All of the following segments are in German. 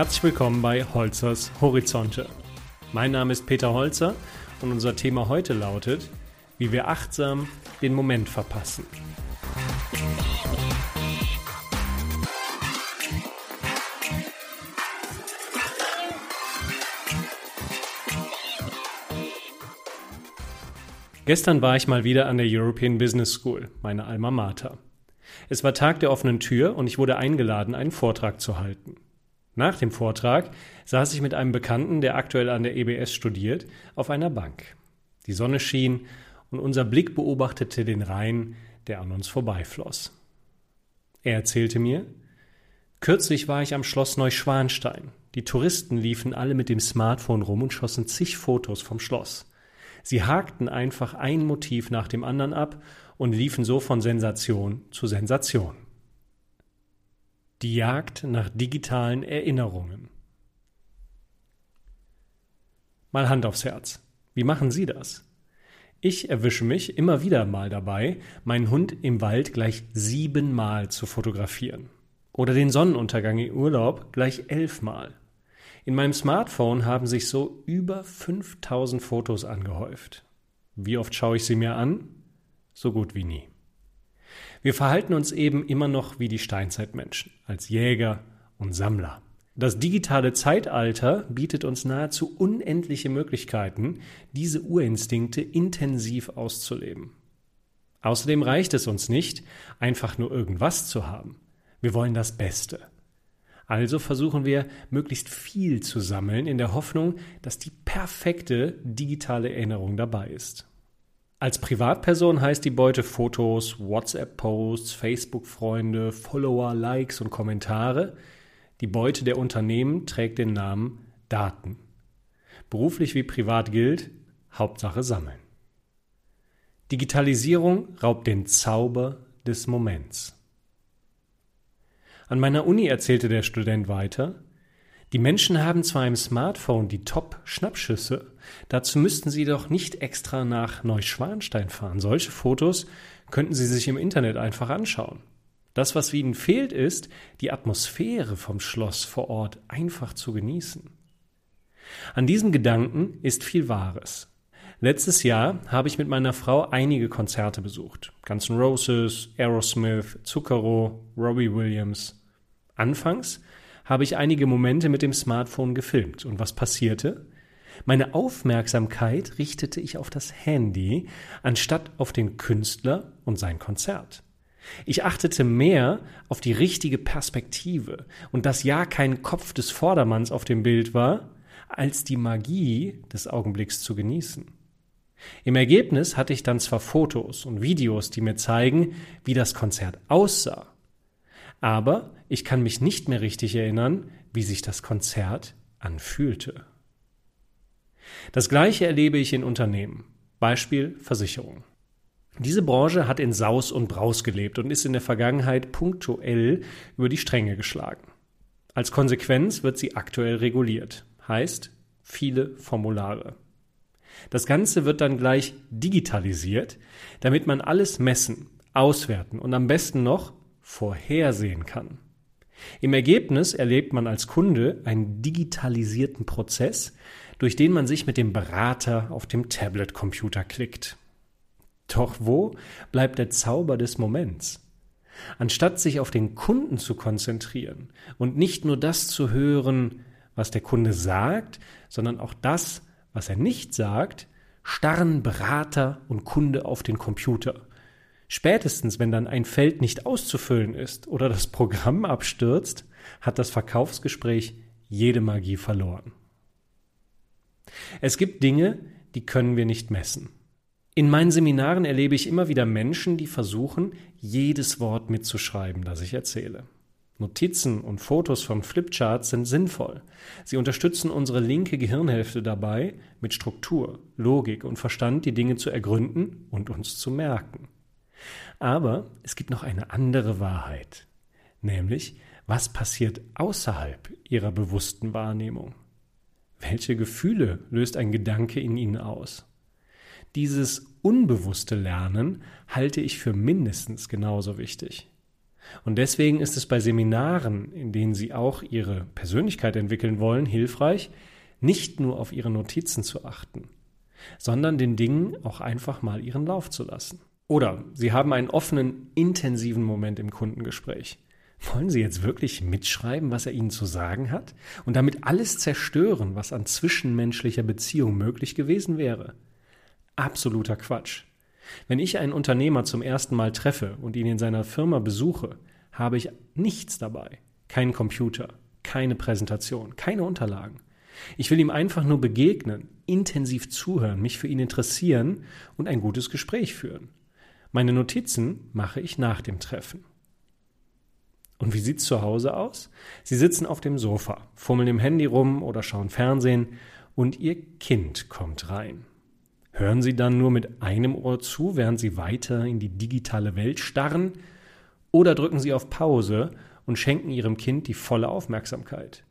Herzlich willkommen bei Holzers Horizonte. Mein Name ist Peter Holzer und unser Thema heute lautet, wie wir achtsam den Moment verpassen. Gestern war ich mal wieder an der European Business School, meine Alma Mater. Es war Tag der offenen Tür und ich wurde eingeladen, einen Vortrag zu halten. Nach dem Vortrag saß ich mit einem Bekannten, der aktuell an der EBS studiert, auf einer Bank. Die Sonne schien und unser Blick beobachtete den Rhein, der an uns vorbeifloss. Er erzählte mir, kürzlich war ich am Schloss Neuschwanstein. Die Touristen liefen alle mit dem Smartphone rum und schossen zig Fotos vom Schloss. Sie hakten einfach ein Motiv nach dem anderen ab und liefen so von Sensation zu Sensation. Die Jagd nach digitalen Erinnerungen. Mal Hand aufs Herz. Wie machen Sie das? Ich erwische mich immer wieder mal dabei, meinen Hund im Wald gleich siebenmal zu fotografieren. Oder den Sonnenuntergang im Urlaub gleich elfmal. In meinem Smartphone haben sich so über 5000 Fotos angehäuft. Wie oft schaue ich sie mir an? So gut wie nie. Wir verhalten uns eben immer noch wie die Steinzeitmenschen, als Jäger und Sammler. Das digitale Zeitalter bietet uns nahezu unendliche Möglichkeiten, diese Urinstinkte intensiv auszuleben. Außerdem reicht es uns nicht, einfach nur irgendwas zu haben. Wir wollen das Beste. Also versuchen wir, möglichst viel zu sammeln, in der Hoffnung, dass die perfekte digitale Erinnerung dabei ist. Als Privatperson heißt die Beute Fotos, WhatsApp-Posts, Facebook-Freunde, Follower, Likes und Kommentare. Die Beute der Unternehmen trägt den Namen Daten. Beruflich wie privat gilt, Hauptsache sammeln. Digitalisierung raubt den Zauber des Moments. An meiner Uni erzählte der Student weiter, die Menschen haben zwar im Smartphone die Top-Schnappschüsse, dazu müssten sie doch nicht extra nach Neuschwanstein fahren. Solche Fotos könnten sie sich im Internet einfach anschauen. Das, was ihnen fehlt, ist, die Atmosphäre vom Schloss vor Ort einfach zu genießen. An diesem Gedanken ist viel Wahres. Letztes Jahr habe ich mit meiner Frau einige Konzerte besucht. Guns N' Roses, Aerosmith, Zucchero, Robbie Williams, Anfangs habe ich einige Momente mit dem Smartphone gefilmt. Und was passierte? Meine Aufmerksamkeit richtete ich auf das Handy, anstatt auf den Künstler und sein Konzert. Ich achtete mehr auf die richtige Perspektive und dass ja kein Kopf des Vordermanns auf dem Bild war, als die Magie des Augenblicks zu genießen. Im Ergebnis hatte ich dann zwar Fotos und Videos, die mir zeigen, wie das Konzert aussah, aber ich kann mich nicht mehr richtig erinnern, wie sich das Konzert anfühlte. Das gleiche erlebe ich in Unternehmen. Beispiel Versicherung. Diese Branche hat in Saus und Braus gelebt und ist in der Vergangenheit punktuell über die Stränge geschlagen. Als Konsequenz wird sie aktuell reguliert, heißt viele Formulare. Das Ganze wird dann gleich digitalisiert, damit man alles messen, auswerten und am besten noch vorhersehen kann. Im Ergebnis erlebt man als Kunde einen digitalisierten Prozess, durch den man sich mit dem Berater auf dem Tablet-Computer klickt. Doch wo bleibt der Zauber des Moments? Anstatt sich auf den Kunden zu konzentrieren und nicht nur das zu hören, was der Kunde sagt, sondern auch das, was er nicht sagt, starren Berater und Kunde auf den Computer Spätestens, wenn dann ein Feld nicht auszufüllen ist oder das Programm abstürzt, hat das Verkaufsgespräch jede Magie verloren. Es gibt Dinge, die können wir nicht messen. In meinen Seminaren erlebe ich immer wieder Menschen, die versuchen, jedes Wort mitzuschreiben, das ich erzähle. Notizen und Fotos von Flipcharts sind sinnvoll. Sie unterstützen unsere linke Gehirnhälfte dabei, mit Struktur, Logik und Verstand die Dinge zu ergründen und uns zu merken. Aber es gibt noch eine andere Wahrheit, nämlich was passiert außerhalb ihrer bewussten Wahrnehmung? Welche Gefühle löst ein Gedanke in ihnen aus? Dieses unbewusste Lernen halte ich für mindestens genauso wichtig. Und deswegen ist es bei Seminaren, in denen Sie auch Ihre Persönlichkeit entwickeln wollen, hilfreich, nicht nur auf Ihre Notizen zu achten, sondern den Dingen auch einfach mal ihren Lauf zu lassen. Oder Sie haben einen offenen, intensiven Moment im Kundengespräch. Wollen Sie jetzt wirklich mitschreiben, was er Ihnen zu sagen hat? Und damit alles zerstören, was an zwischenmenschlicher Beziehung möglich gewesen wäre? Absoluter Quatsch. Wenn ich einen Unternehmer zum ersten Mal treffe und ihn in seiner Firma besuche, habe ich nichts dabei. Keinen Computer, keine Präsentation, keine Unterlagen. Ich will ihm einfach nur begegnen, intensiv zuhören, mich für ihn interessieren und ein gutes Gespräch führen. Meine Notizen mache ich nach dem Treffen. Und wie sieht's zu Hause aus? Sie sitzen auf dem Sofa, fummeln im Handy rum oder schauen Fernsehen und Ihr Kind kommt rein. Hören Sie dann nur mit einem Ohr zu, während Sie weiter in die digitale Welt starren, oder drücken Sie auf Pause und schenken Ihrem Kind die volle Aufmerksamkeit.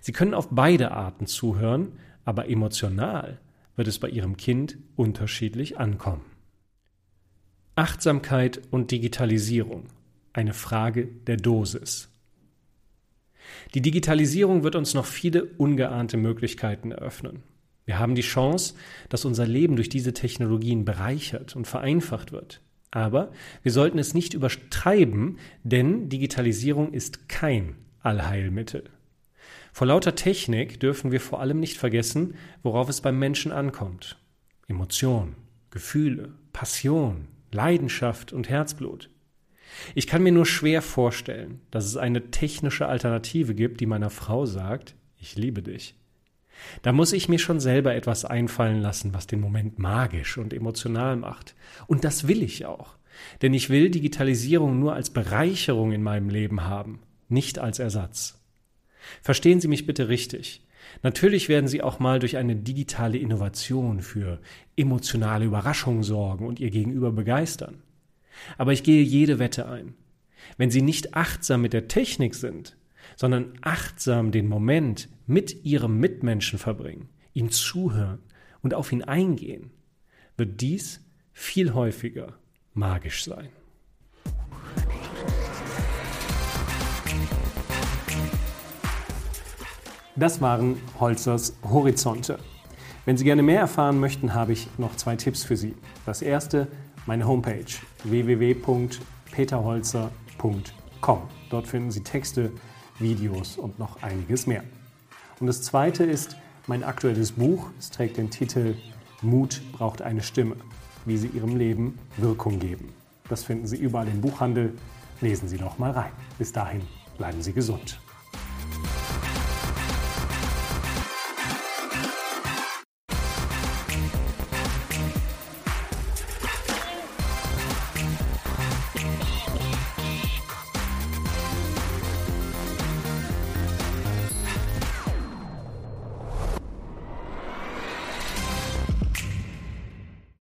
Sie können auf beide Arten zuhören, aber emotional wird es bei Ihrem Kind unterschiedlich ankommen. Achtsamkeit und Digitalisierung eine Frage der Dosis. Die Digitalisierung wird uns noch viele ungeahnte Möglichkeiten eröffnen. Wir haben die Chance, dass unser Leben durch diese Technologien bereichert und vereinfacht wird. Aber wir sollten es nicht übertreiben, denn Digitalisierung ist kein Allheilmittel. Vor lauter Technik dürfen wir vor allem nicht vergessen, worauf es beim Menschen ankommt. Emotion, Gefühle, Passion, Leidenschaft und Herzblut. Ich kann mir nur schwer vorstellen, dass es eine technische Alternative gibt, die meiner Frau sagt, ich liebe dich. Da muss ich mir schon selber etwas einfallen lassen, was den Moment magisch und emotional macht. Und das will ich auch. Denn ich will Digitalisierung nur als Bereicherung in meinem Leben haben, nicht als Ersatz. Verstehen Sie mich bitte richtig. Natürlich werden Sie auch mal durch eine digitale Innovation für emotionale Überraschungen sorgen und Ihr Gegenüber begeistern. Aber ich gehe jede Wette ein. Wenn Sie nicht achtsam mit der Technik sind, sondern achtsam den Moment mit Ihrem Mitmenschen verbringen, ihm zuhören und auf ihn eingehen, wird dies viel häufiger magisch sein. Das waren Holzers Horizonte. Wenn Sie gerne mehr erfahren möchten, habe ich noch zwei Tipps für Sie. Das erste, meine Homepage www.peterholzer.com. Dort finden Sie Texte, Videos und noch einiges mehr. Und das zweite ist mein aktuelles Buch. Es trägt den Titel Mut braucht eine Stimme, wie Sie Ihrem Leben Wirkung geben. Das finden Sie überall im Buchhandel. Lesen Sie doch mal rein. Bis dahin bleiben Sie gesund.